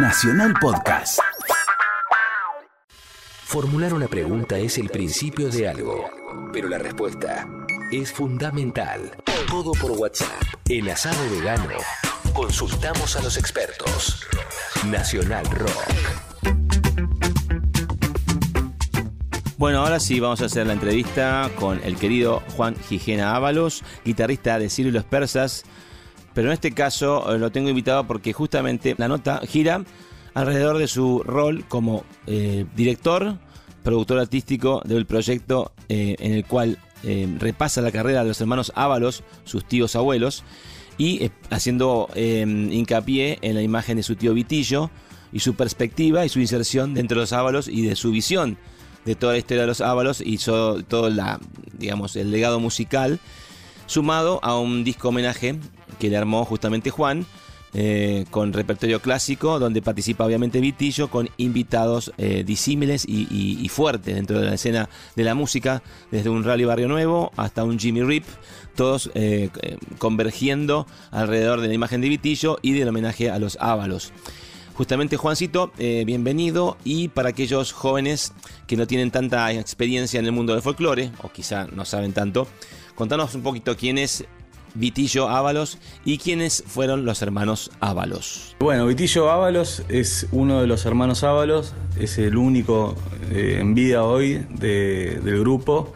Nacional Podcast. Formular una pregunta es el principio de algo, pero la respuesta es fundamental. Todo por WhatsApp. En Asado Vegano, consultamos a los expertos. Nacional Rock. Bueno, ahora sí vamos a hacer la entrevista con el querido Juan Gijena Ábalos, guitarrista de Ciro y los Persas. Pero en este caso eh, lo tengo invitado porque justamente la nota gira alrededor de su rol como eh, director, productor artístico del proyecto eh, en el cual repasa la carrera de los hermanos Ábalos, sus tíos abuelos, y haciendo hincapié en la imagen de su tío Vitillo y su perspectiva y su inserción dentro de los Ábalos y de su visión de toda la historia de los Ábalos y todo el legado musical, sumado a un disco homenaje que le armó justamente Juan, eh, con repertorio clásico, donde participa obviamente Vitillo, con invitados eh, disímiles y, fuertes dentro de la escena de la música, desde un Rally Barrio Nuevo hasta un Jimmy Rip, todos eh, convergiendo alrededor de la imagen de Vitillo y del homenaje a los Ábalos. Justamente Juancito, bienvenido y para aquellos jóvenes que no tienen tanta experiencia en el mundo del folclore, o quizá no saben tanto, contanos un poquito quién es Vitillo Ábalos y quiénes fueron los hermanos Ábalos. Bueno, Vitillo Ábalos es uno de los hermanos Ábalos, es el único eh, en vida hoy del grupo.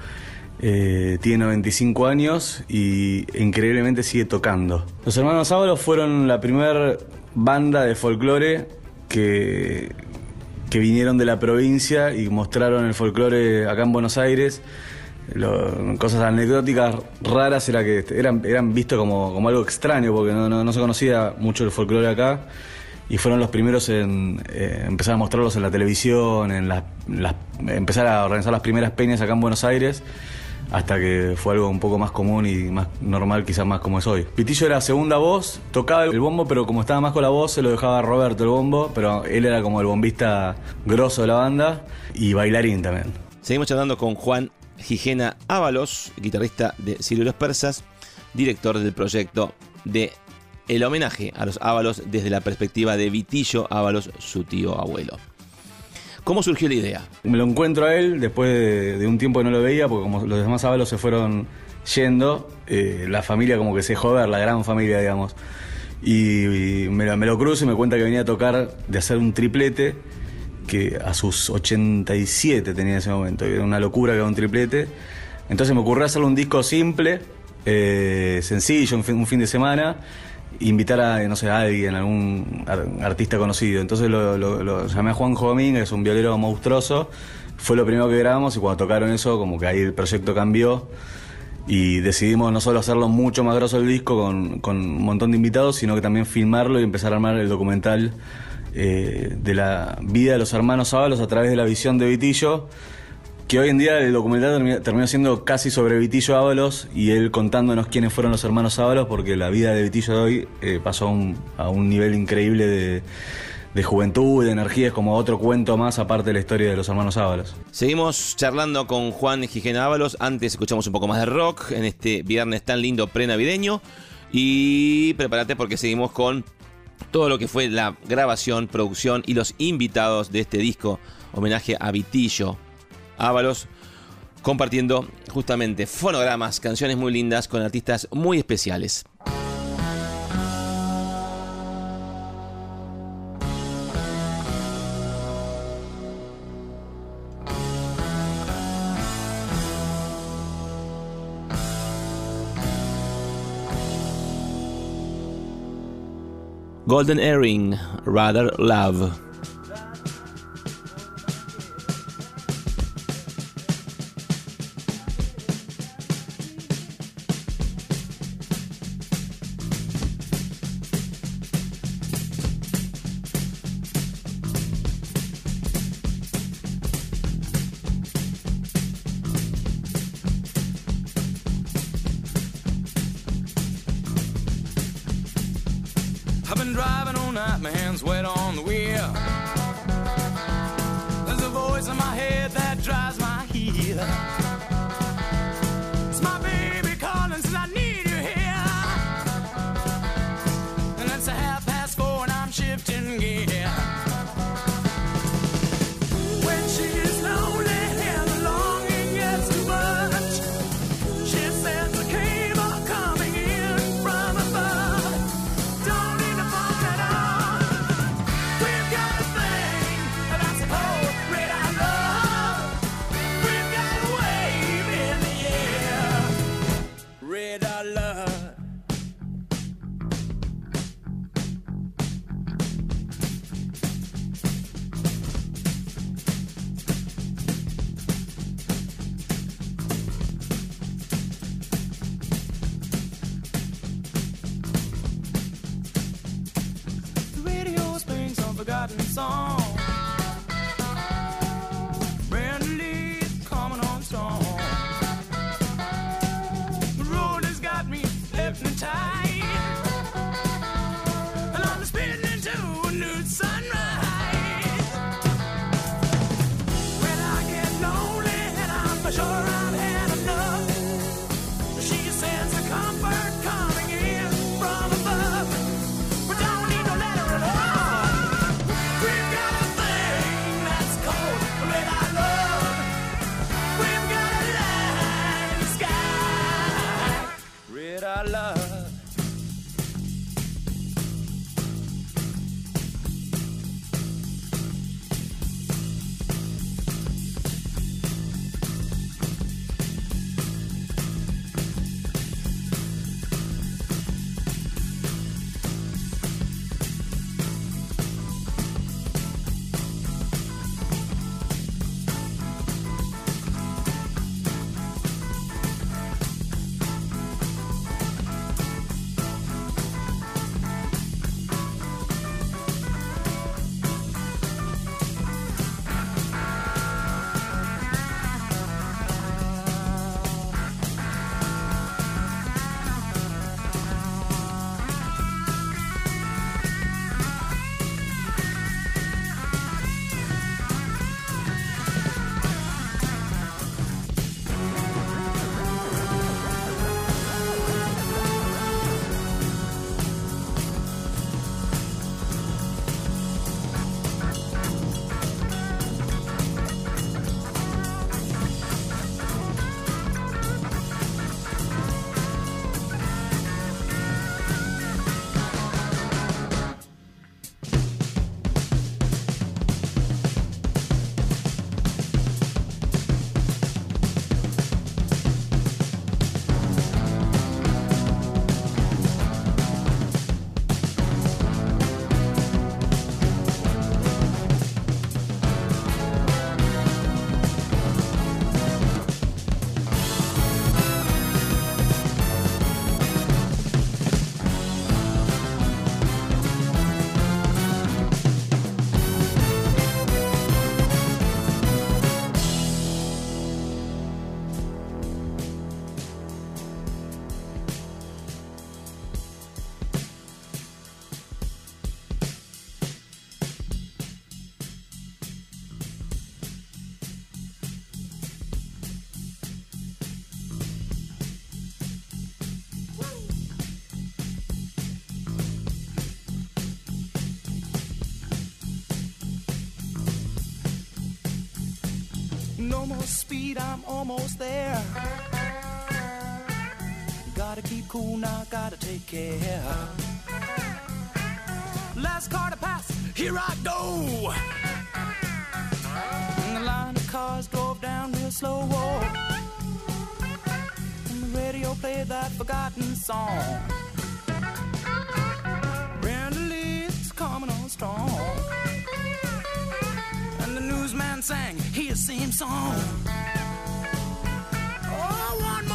Eh, tiene 95 años y increíblemente sigue tocando. Los hermanos Ábalos fueron la primera banda de folclore que, que vinieron de la provincia y mostraron el folclore acá en Buenos Aires. Cosas anecdóticas raras era que eran, eran vistos como, como algo extraño porque no, no, se conocía mucho el folclore acá y fueron los primeros en eh, empezar a mostrarlos en la televisión, en las, empezar a organizar las primeras peñas acá en Buenos Aires hasta que fue algo un poco más común y más normal, quizás más como es hoy. Pitillo era segunda voz, tocaba el bombo, pero como estaba más con la voz, se lo dejaba Roberto el bombo, pero él era como el bombista grosso de la banda y bailarín también. Seguimos charlando con Juan Gijena Ábalos, guitarrista de Sirio los Persas, director del proyecto de el homenaje a los Ábalos desde la perspectiva de Vitillo Ábalos, su tío abuelo. ¿Cómo surgió la idea? Me lo encuentro a él después de, un tiempo que no lo veía, porque como los demás ábalos se fueron yendo, eh, la familia como que se joder, la gran familia, digamos. Y, me, lo cruzo y me cuenta que venía a tocar de hacer un triplete, que a sus 87 tenía en ese momento, era una locura que era un triplete. Entonces me ocurrió hacerle un disco simple, eh, sencillo, un fin de semana invitar a, no sé, a alguien, algún artista conocido. Entonces lo, llamé a Juan Domínguez, es un violero monstruoso. Fue lo primero que grabamos y cuando tocaron eso, como que ahí el proyecto cambió y decidimos no solo hacerlo mucho más grosso el disco con, con un montón de invitados, sino que también filmarlo y empezar a armar el documental eh, de la vida de los hermanos Ábalos a través de la visión de Vitillo que hoy en día el documental terminó, siendo casi sobre Vitillo Ábalos y él contándonos quiénes fueron los hermanos Ábalos, porque la vida de Vitillo de hoy eh, pasó a un, nivel increíble de, juventud y de energía, es como otro cuento más aparte de la historia de los hermanos Ábalos. Seguimos charlando con Juan Gijena Ábalos, antes escuchamos un poco más de rock en este viernes tan lindo pre-navideño y prepárate porque seguimos con todo lo que fue la grabación, producción y los invitados de este disco, homenaje a Vitillo. Ábalos, compartiendo justamente fonogramas, canciones muy lindas con artistas muy especiales. Golden Earring, Rather Love. No more speed, I'm almost there. Gotta keep cool now, gotta take care. Last car to pass, here I go. And the line of cars drove down real slow. And the radio played that forgotten song. Same song. Oh, one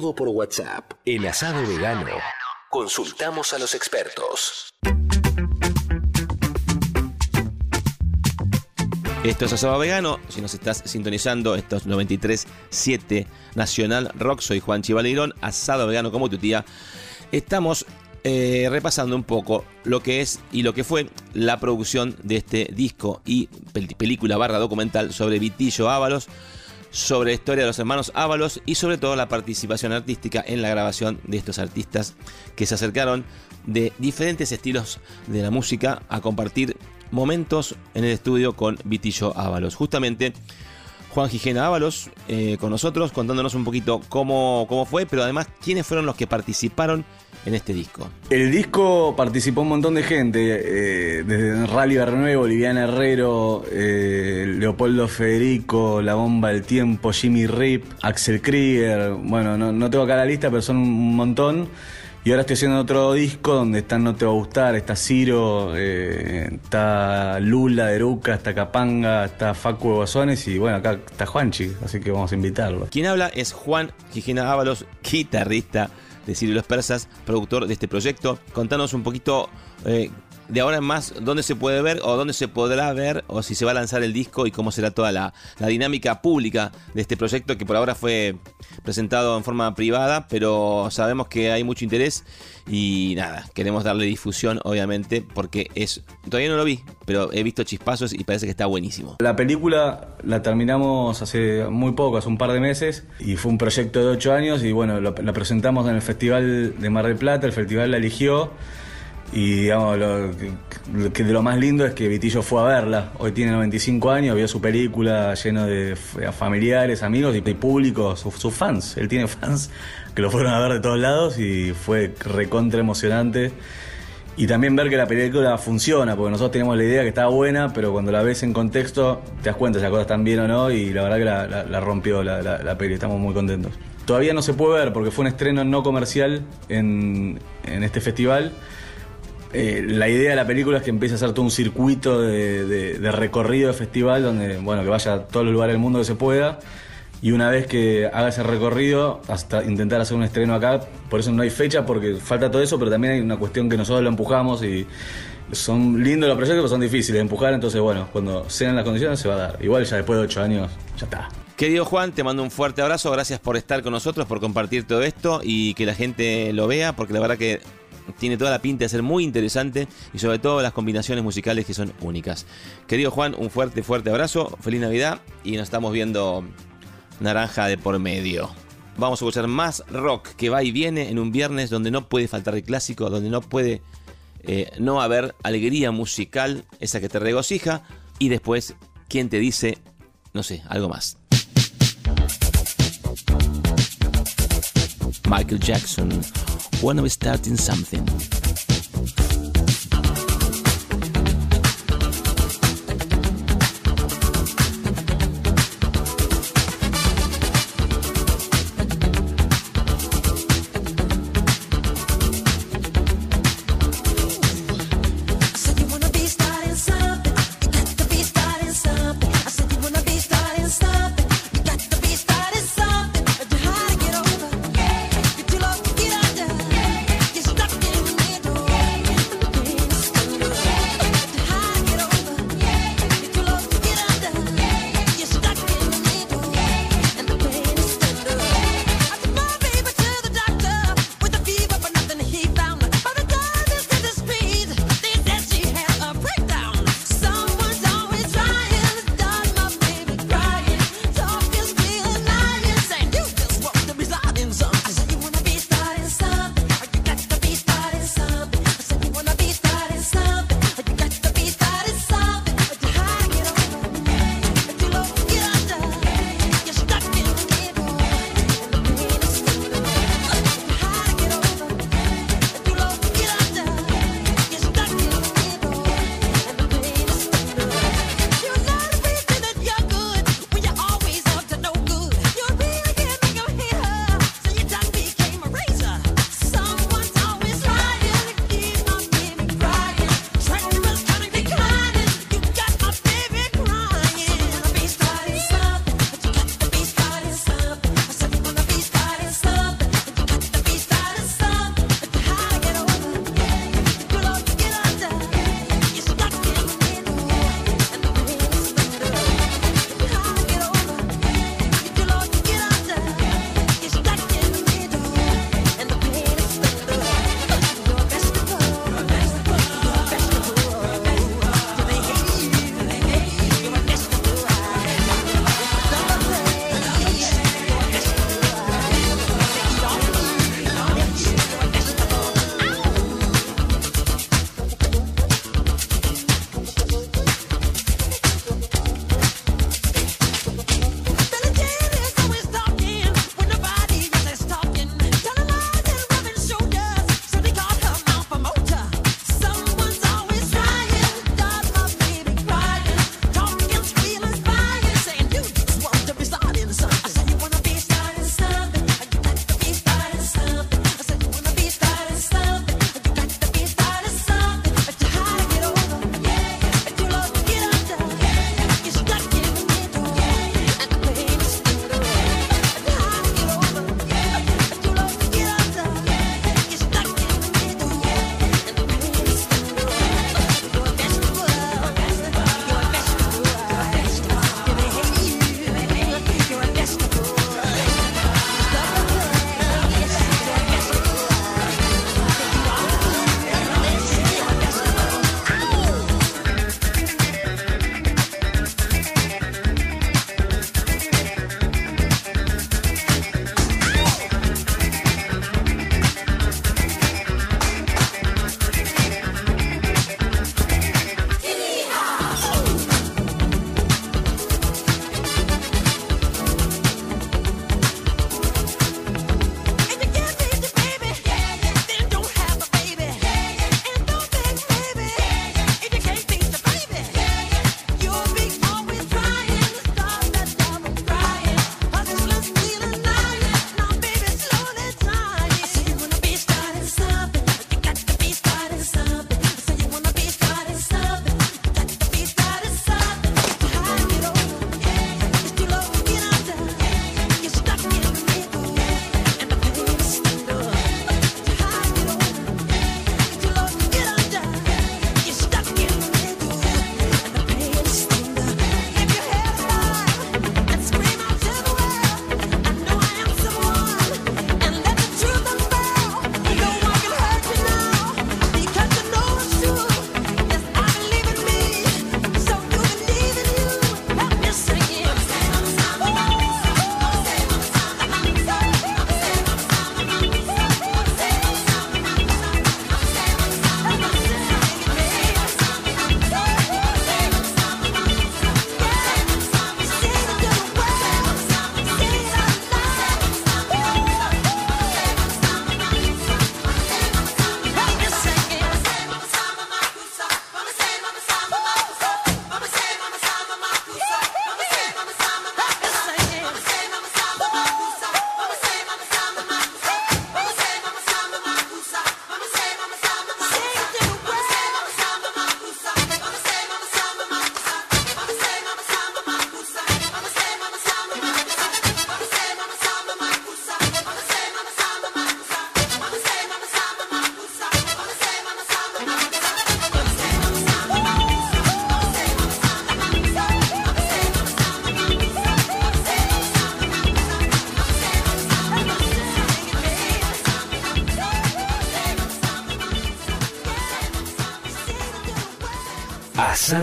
Todo por WhatsApp. En Asado Vegano. Consultamos a los expertos. Esto es Asado Vegano. Si nos estás sintonizando, esto es 93.7 Nacional Rock. Soy Juan Chivaleirón, Asado Vegano como tu tía. Estamos eh, repasando un poco lo que es y lo que fue la producción de este disco y pel- película barra documental sobre Vitillo Ábalos. Sobre la historia de los hermanos Ábalos y sobre todo la participación artística en la grabación de estos artistas que se acercaron de diferentes estilos de la música a compartir momentos en el estudio con Vitillo Ábalos. Justamente Juan Gijena Ábalos eh, con nosotros contándonos un poquito cómo, cómo fue, pero además quiénes fueron los que participaron en este disco. El disco participó un montón de gente, eh, desde Rally Bernuevo, Viviana Herrero, eh, Leopoldo Federico, La Bomba del Tiempo, Jimmy Rip, Axel Krieger, bueno, no, no tengo acá la lista, pero son un montón. Y ahora estoy haciendo otro disco donde está No Te Va a Gustar, está Ciro, eh, está Lula de Eruca, está Capanga, está Facu de Bozones y bueno, acá está Juanchi, así que vamos a invitarlo. Quien habla es Juan Gijena Ábalos, guitarrista de Sirio y los Persas, productor de este proyecto. Contanos un poquito eh, de ahora en más dónde se puede ver o dónde se podrá ver o si se va a lanzar el disco y cómo será toda la, la dinámica pública de este proyecto que por ahora fue presentado en forma privada, pero sabemos que hay mucho interés y nada, queremos darle difusión obviamente porque es, todavía no lo vi, pero he visto chispazos y parece que está buenísimo. La película la terminamos hace muy poco, hace un par de meses, y fue un proyecto de ocho años, y bueno, la presentamos en el Festival de Mar del Plata, el festival la eligió, y digamos, lo que, lo más lindo es que Vitillo fue a verla. Hoy tiene 95 años, vio su película lleno de familiares, amigos y, público, sus, fans. Él tiene fans que lo fueron a ver de todos lados y fue recontra emocionante. Y también ver que la película funciona, porque nosotros teníamos la idea que estaba buena, pero cuando la ves en contexto te das cuenta si las cosas están bien o no, y la verdad que la rompió la, la- la peli, estamos muy contentos. Todavía no se puede ver porque fue un estreno no comercial en, en este festival. Eh, la idea de la película es que empiece a hacer todo un circuito de, recorrido de festival donde, bueno, que vaya a todos los lugares del mundo que se pueda. Y una vez que haga ese recorrido, hasta intentar hacer un estreno acá, por eso no hay fecha, porque falta todo eso, pero también hay una cuestión que nosotros lo empujamos y son lindos los proyectos, pero son difíciles de empujar, entonces bueno, cuando sean las condiciones se va a dar. Igual ya después de ocho años, ya está. Querido Juan, te mando un fuerte abrazo, gracias por estar con nosotros, por compartir todo esto y que la gente lo vea, porque la verdad que tiene toda la pinta de ser muy interesante y sobre todo las combinaciones musicales que son únicas. Querido Juan, un fuerte, fuerte abrazo, feliz Navidad y nos estamos viendo naranja de por medio. Vamos a escuchar más rock que va y viene en un viernes donde no puede faltar el clásico, donde no puede eh, no haber alegría musical, esa que te regocija, y después, ¿quién te dice, no sé, algo más? Michael Jackson, When I'm Starting Something.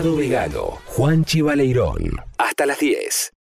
Asado Vegano, Juan Chivaleirón. Hasta las 10.